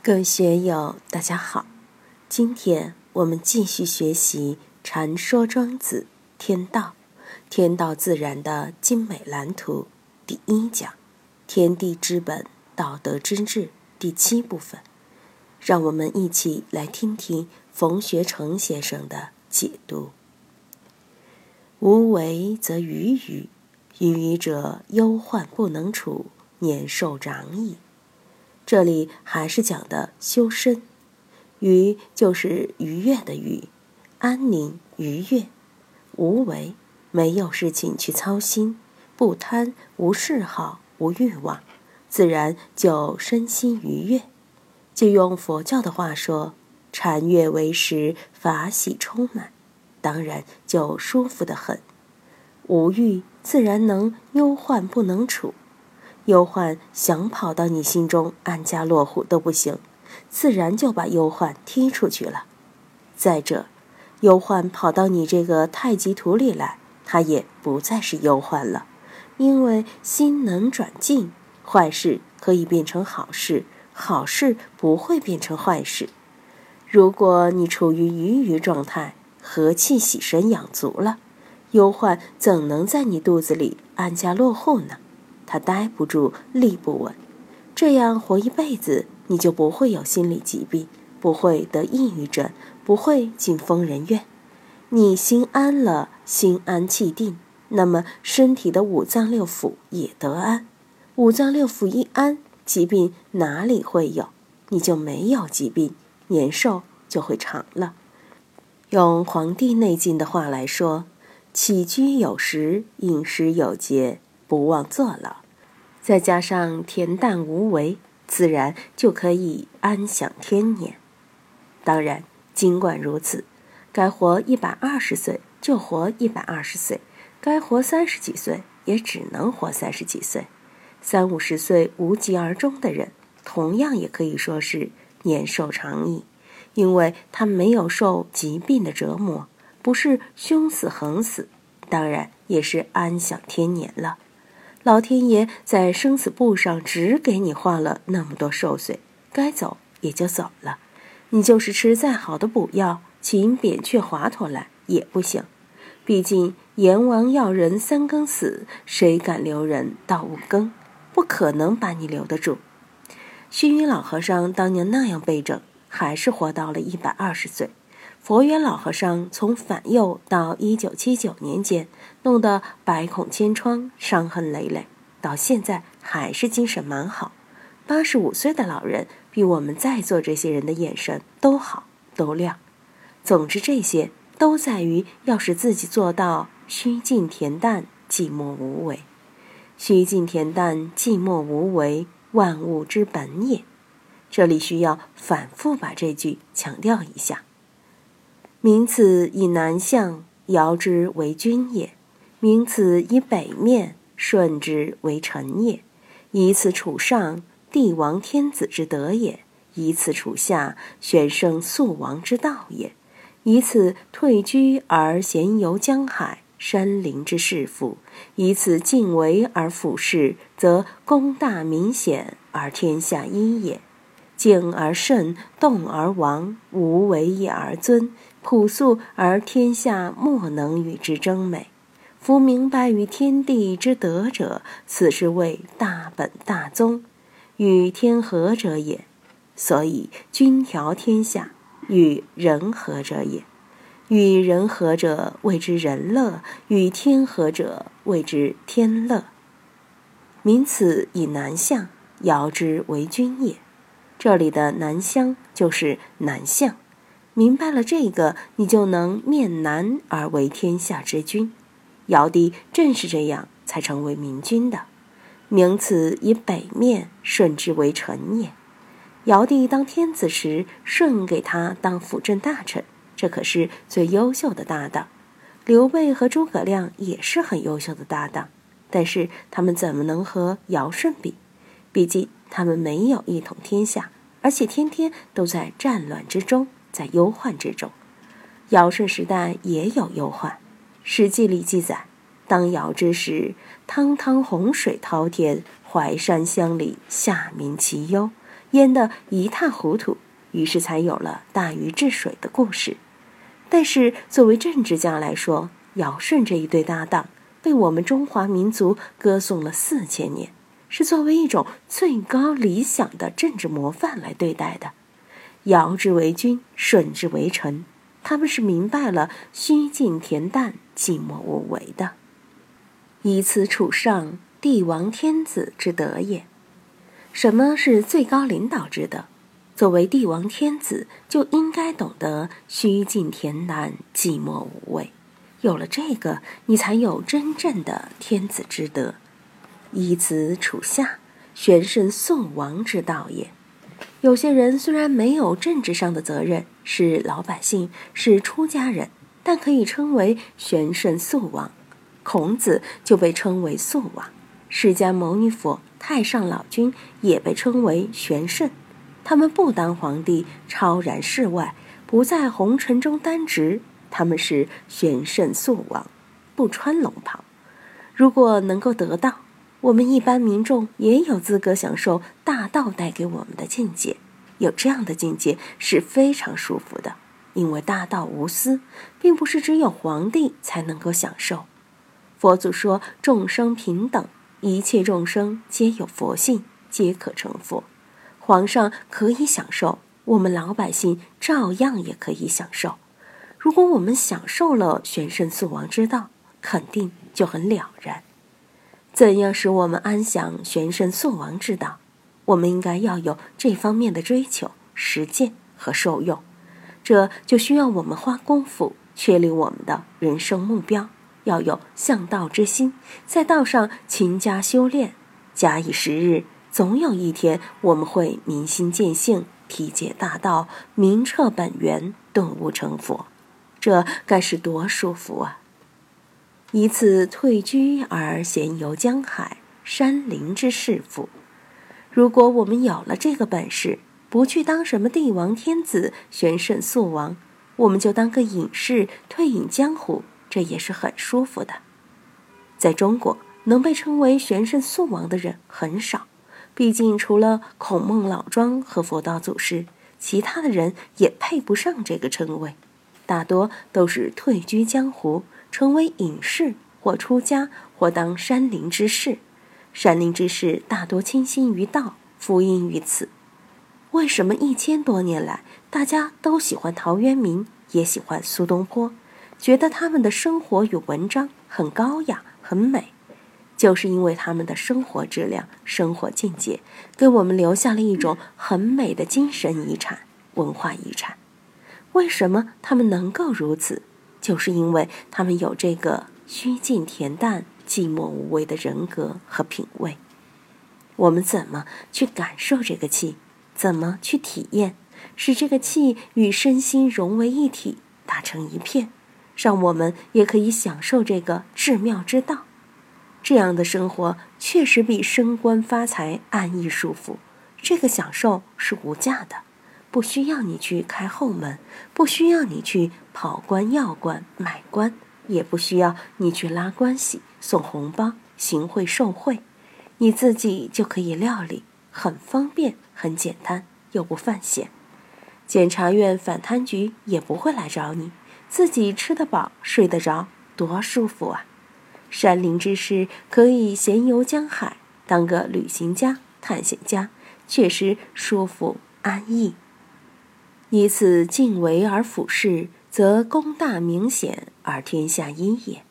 各位学友，大家好。今天我们继续学习《禅说庄子天道》，天道自然的精美蓝图第一讲，天地之本，道德之治第七部分。让我们一起来听听冯学成先生的解读。无为则愚愚，愚愚者忧患不能处，年寿长矣。这里还是讲的修身，愉就是愉悦的愉，安宁愉悦，无为没有事情去操心，不贪无嗜好无欲望，自然就身心愉悦。就用佛教的话说，禅悦为食，法喜充满，当然就舒服的很。无欲自然能忧患不能处。忧患想跑到你心中安家落户都不行，自然就把忧患踢出去了。再者，忧患跑到你这个太极图里来，它也不再是忧患了，因为心能转境，坏事可以变成好事，好事不会变成坏事。如果你处于鱼鱼状态，和气喜神养足了，忧患怎能在你肚子里安家落户呢？他待不住，立不稳，这样活一辈子，你就不会有心理疾病，不会得抑郁症，不会进疯人院。你心安了，心安气定，那么身体的五脏六腑也得安。五脏六腑一安，疾病哪里会有？你就没有疾病，年寿就会长了。用《黄帝内经》的话来说，起居有时，饮食有节。不忘坐牢，再加上恬淡无为，自然就可以安享天年。当然，尽管如此，该活一百二十岁就活一百二十岁，该活三十几岁也只能活三十几岁。三五十岁无疾而终的人，同样也可以说是年寿长矣，因为他没有受疾病的折磨，不是凶死横死，当然也是安享天年了。老天爷在生死簿上只给你画了那么多寿岁，该走也就走了。你就是吃再好的补药，请扁鹊、华佗来也不行。毕竟阎王要人三更死，谁敢留人到五更？不可能把你留得住。虚云老和尚当年那样背着，还是活到了一百二十岁。佛缘老和尚从反右到一九七九年间，弄得百孔千疮、伤痕累累，到现在还是精神蛮好。八十五岁的老人比我们在座这些人的眼神都好、都亮。总之，这些都在于要使自己做到虚静恬淡、寂寞无为。虚静恬淡、寂寞无为，万物之本也。这里需要反复把这句强调一下。名此以南向，尧之为君也；名此以北面，舜之为臣也；以此处上，帝王天子之德也；以此处下，选圣肃王之道也；以此退居而闲游江海、山林之士夫；以此尽为而俯视，则功大明显而天下一也。静而慎，动而亡，无为也而尊，朴素而天下莫能与之争美。夫明白于天地之德者，此是谓大本大宗，与天合者也。所以君调天下，与人和者也。与人和者谓之人乐，与天和者谓之天乐。民此以南向，尧之为君也。这里的南乡就是南向，明白了这个，你就能面南而为天下之君。尧帝正是这样才成为明君的。名此以北面，舜之为臣也。尧帝当天子时，舜给他当辅政大臣，这可是最优秀的搭档。刘备和诸葛亮也是很优秀的搭档，但是他们怎么能和尧舜比？毕竟。他们没有一统天下，而且天天都在战乱之中，在忧患之中。尧舜时代也有忧患，《史记》里记载：当尧之时，汤汤洪水滔天，淮山乡里，下民其忧。淹得一塌糊涂，于是才有了大禹治水的故事。但是作为政治家来说，尧舜这一对搭档被我们中华民族歌颂了四千年，是作为一种最高理想的政治模范来对待的。尧之为君，舜之为臣，他们是明白了“虚静恬淡，寂寞无为”的。以此处上，帝王天子之德也。什么是最高领导之德？作为帝王天子，就应该懂得“虚静恬淡，寂寞无为”。有了这个，你才有真正的天子之德。以此处下，玄圣宋王之道也。有些人虽然没有政治上的责任，是老百姓，是出家人，但可以称为玄圣素王。孔子就被称为素王，释迦牟尼佛、太上老君也被称为玄圣。他们不当皇帝，超然世外，不在红尘中担职。他们是玄圣素王，不穿龙袍。如果能够得到，我们一般民众也有资格享受大道带给我们的境界。有这样的境界是非常舒服的，因为大道无私，并不是只有皇帝才能够享受。佛祖说众生平等，一切众生皆有佛性，皆可成佛。皇上可以享受，我们老百姓照样也可以享受。如果我们享受了玄圣素王之道，肯定就很了然。怎样使我们安享玄圣肃王之道？我们应该要有这方面的追求、实践和受用。这就需要我们花功夫确立我们的人生目标，要有向道之心，在道上勤加修炼，假以时日，总有一天我们会明心见性，体解大道，明彻本源，顿悟成佛。这该是多舒服啊！以此退居而闲游江海山林之士夫。如果我们有了这个本事，不去当什么帝王天子、玄圣素王，我们就当个隐士，退隐江湖，这也是很舒服的。在中国，能被称为玄圣素王的人很少，毕竟除了孔孟老庄和佛道祖师，其他的人也配不上这个称谓。大多都是退居江湖，成为隐士，或出家，或当山林之士。山林之士大多倾心于道，福音于此。为什么一千多年来，大家都喜欢陶渊明，也喜欢苏东坡，觉得他们的生活与文章很高雅、很美？就是因为他们的生活质量、生活境界，给我们留下了一种很美的精神遗产、文化遗产。为什么他们能够如此？就是因为他们有这个虚静恬淡、寂寞无为的人格和品味。我们怎么去感受这个气？怎么去体验？使这个气与身心融为一体，打成一片，让我们也可以享受这个至妙之道。这样的生活确实比升官发财安逸舒服。这个享受是无价的。不需要你去开后门，不需要你去跑官要官买官，也不需要你去拉关系送红包行贿受贿，你自己就可以料理，很方便，很简单，又不犯险。检察院反贪局也不会来找你，自己吃得饱睡得着，多舒服啊！山林之士可以闲游江海，当个旅行家、探险家，确实舒服安逸。以此敬为而俯视，则功大明显而天下一也。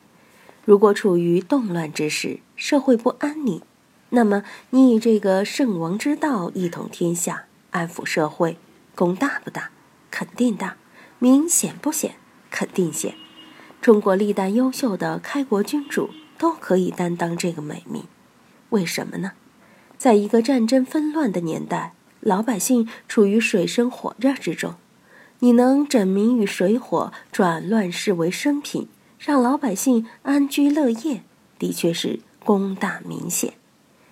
如果处于动乱之时，社会不安宁，那么你以这个圣王之道一统天下，安抚社会，功大不大？肯定大。明显不显？肯定显。中国历代优秀的开国君主都可以担当这个美名。为什么呢？在一个战争纷乱的年代。老百姓处于水深火热之中，你能整民于水火，转乱世为生平，让老百姓安居乐业，的确是功大明显。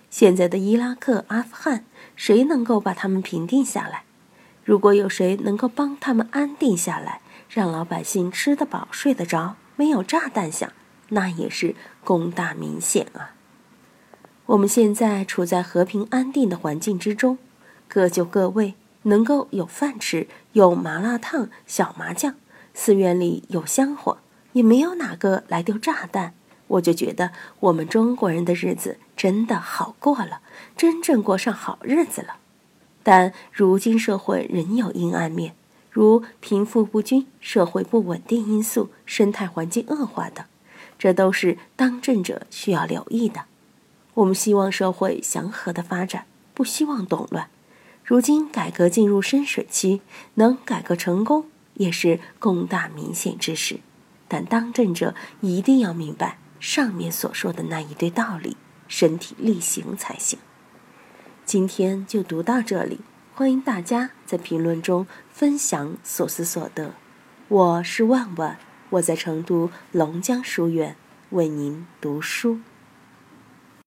现在的伊拉克、阿富汗，谁能够把他们平定下来？如果有谁能够帮他们安定下来，让老百姓吃得饱、睡得着，没有炸弹响，那也是功大明显啊！我们现在处在和平安定的环境之中。各就各位，能够有饭吃，有麻辣烫、小麻将，寺院里有香火，也没有哪个来丢炸弹。我就觉得我们中国人的日子真的好过了，真正过上好日子了。但如今社会仍有阴暗面，如贫富不均、社会不稳定因素、生态环境恶化等，这都是当政者需要留意的。我们希望社会祥和的发展，不希望动乱。如今改革进入深水期，能改革成功也是功大明显之事。但当政者一定要明白上面所说的那一堆道理，身体力行才行。今天就读到这里，欢迎大家在评论中分享所思所得。我是万万，我在成都龙江书院为您读书。